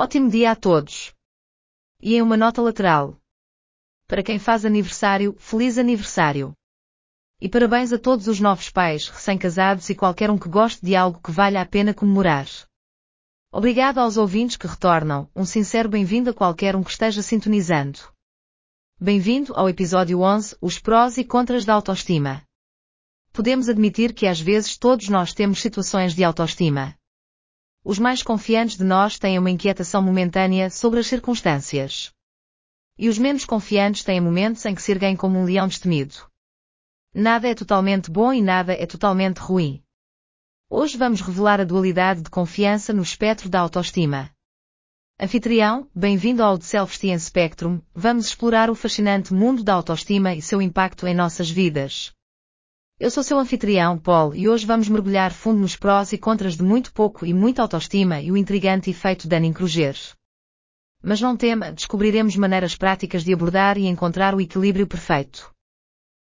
Ótimo dia a todos! E em uma nota lateral. Para quem faz aniversário, feliz aniversário! E parabéns a todos os novos pais, recém-casados e qualquer um que goste de algo que valha a pena comemorar. Obrigado aos ouvintes que retornam, um sincero bem-vindo a qualquer um que esteja sintonizando. Bem-vindo ao episódio 11, os prós e contras da autoestima. Podemos admitir que às vezes todos nós temos situações de autoestima. Os mais confiantes de nós têm uma inquietação momentânea sobre as circunstâncias. E os menos confiantes têm momentos em que se erguem como um leão destemido. Nada é totalmente bom e nada é totalmente ruim. Hoje vamos revelar a dualidade de confiança no espectro da autoestima. Anfitrião, bem-vindo ao The Self-Esteem Spectrum, vamos explorar o fascinante mundo da autoestima e seu impacto em nossas vidas. Eu sou seu anfitrião, Paul, e hoje vamos mergulhar fundo nos prós e contras de muito pouco e muita autoestima e o intrigante efeito Dunning-Kruger. Mas não tema, descobriremos maneiras práticas de abordar e encontrar o equilíbrio perfeito.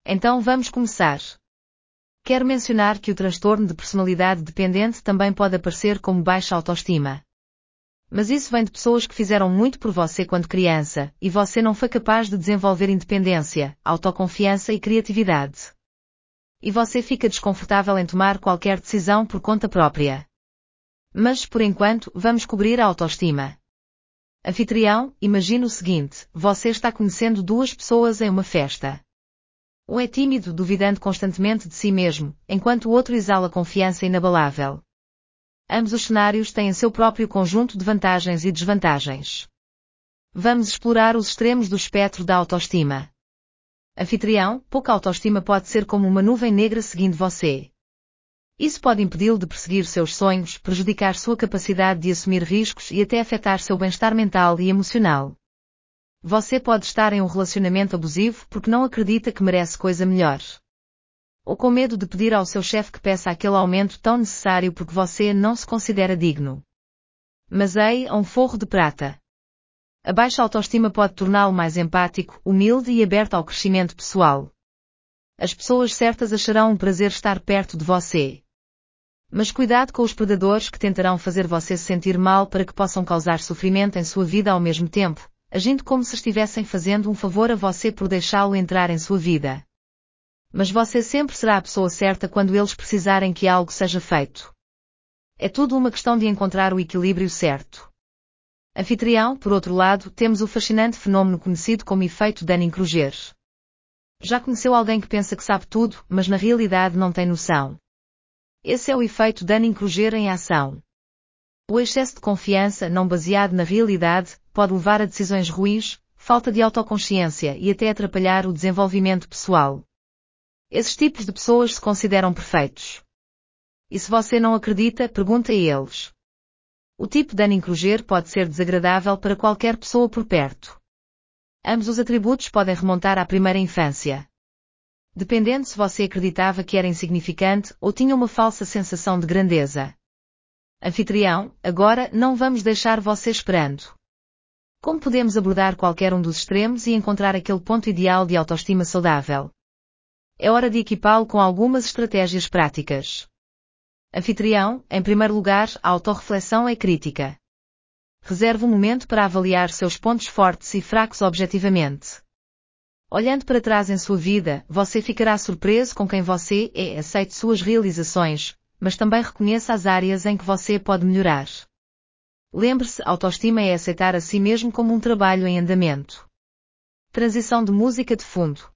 Então vamos começar. Quero mencionar que o transtorno de personalidade dependente também pode aparecer como baixa autoestima. Mas isso vem de pessoas que fizeram muito por você quando criança, e você não foi capaz de desenvolver independência, autoconfiança e criatividade e você fica desconfortável em tomar qualquer decisão por conta própria. Mas, por enquanto, vamos cobrir a autoestima. Anfitrião, imagine o seguinte, você está conhecendo duas pessoas em uma festa. Um é tímido, duvidando constantemente de si mesmo, enquanto o outro exala confiança inabalável. Ambos os cenários têm seu próprio conjunto de vantagens e desvantagens. Vamos explorar os extremos do espectro da autoestima. Anfitrião, pouca autoestima pode ser como uma nuvem negra seguindo você. Isso pode impedi-lo de perseguir seus sonhos, prejudicar sua capacidade de assumir riscos e até afetar seu bem-estar mental e emocional. Você pode estar em um relacionamento abusivo porque não acredita que merece coisa melhor. Ou com medo de pedir ao seu chefe que peça aquele aumento tão necessário porque você não se considera digno. Mas ei, a um forro de prata. A baixa autoestima pode torná-lo mais empático, humilde e aberto ao crescimento pessoal. As pessoas certas acharão um prazer estar perto de você. Mas cuidado com os predadores que tentarão fazer você se sentir mal para que possam causar sofrimento em sua vida ao mesmo tempo, agindo como se estivessem fazendo um favor a você por deixá-lo entrar em sua vida. Mas você sempre será a pessoa certa quando eles precisarem que algo seja feito. É tudo uma questão de encontrar o equilíbrio certo. Anfitrião, por outro lado, temos o fascinante fenômeno conhecido como efeito Dunning-Kruger. Já conheceu alguém que pensa que sabe tudo, mas na realidade não tem noção? Esse é o efeito Dunning-Kruger em ação. O excesso de confiança, não baseado na realidade, pode levar a decisões ruins, falta de autoconsciência e até atrapalhar o desenvolvimento pessoal. Esses tipos de pessoas se consideram perfeitos. E se você não acredita, pergunta a eles. O tipo Dunning-Kruger pode ser desagradável para qualquer pessoa por perto. Ambos os atributos podem remontar à primeira infância. Dependendo se você acreditava que era insignificante ou tinha uma falsa sensação de grandeza. Anfitrião, agora não vamos deixar você esperando. Como podemos abordar qualquer um dos extremos e encontrar aquele ponto ideal de autoestima saudável? É hora de equipá-lo com algumas estratégias práticas. Anfitrião, em primeiro lugar, a autorreflexão é crítica. Reserve um momento para avaliar seus pontos fortes e fracos objetivamente. Olhando para trás em sua vida, você ficará surpreso com quem você é, aceite suas realizações, mas também reconheça as áreas em que você pode melhorar. Lembre-se, autoestima é aceitar a si mesmo como um trabalho em andamento. Transição de música de fundo.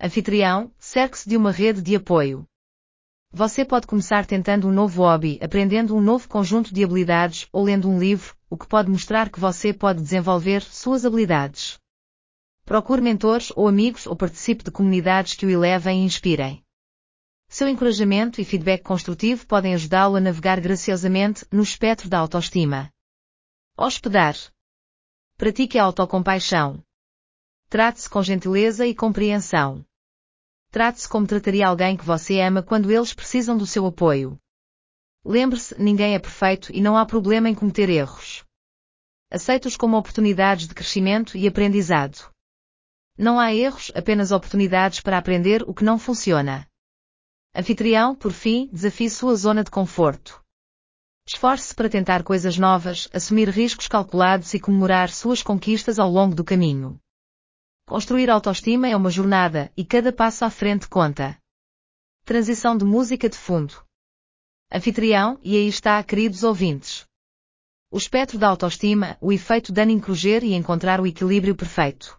Anfitrião, cerque-se de uma rede de apoio. Você pode começar tentando um novo hobby, aprendendo um novo conjunto de habilidades ou lendo um livro, o que pode mostrar que você pode desenvolver suas habilidades. Procure mentores ou amigos ou participe de comunidades que o elevem e inspirem. Seu encorajamento e feedback construtivo podem ajudá-lo a navegar graciosamente no espectro da autoestima. Hospedar. Pratique a autocompaixão. Trate-se com gentileza e compreensão. Trate-se como trataria alguém que você ama quando eles precisam do seu apoio. Lembre-se, ninguém é perfeito e não há problema em cometer erros. Aceite-os como oportunidades de crescimento e aprendizado. Não há erros, apenas oportunidades para aprender o que não funciona. Anfitrião, por fim, desafie sua zona de conforto. Esforce-se para tentar coisas novas, assumir riscos calculados e comemorar suas conquistas ao longo do caminho. Construir autoestima é uma jornada, e cada passo à frente conta. Transição de música de fundo. Anfitrião, e aí está, queridos ouvintes. O espectro da autoestima, o efeito Dunning-Kruger e encontrar o equilíbrio perfeito.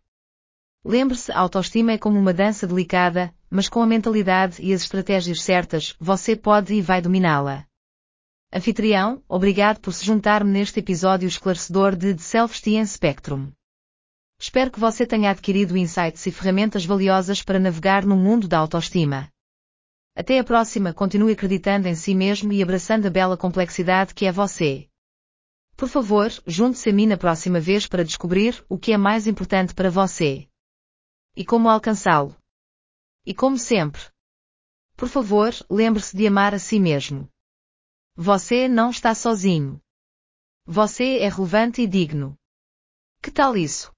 Lembre-se, a autoestima é como uma dança delicada, mas com a mentalidade e as estratégias certas, você pode e vai dominá-la. Anfitrião, obrigado por se juntar-me neste episódio esclarecedor de The Self-Esteem Spectrum. Espero que você tenha adquirido insights e ferramentas valiosas para navegar no mundo da autoestima. Até a próxima, continue acreditando em si mesmo e abraçando a bela complexidade que é você. Por favor, junte-se a mim na próxima vez para descobrir o que é mais importante para você. E como alcançá-lo. E como sempre. Por favor, lembre-se de amar a si mesmo. Você não está sozinho. Você é relevante e digno. Que tal isso?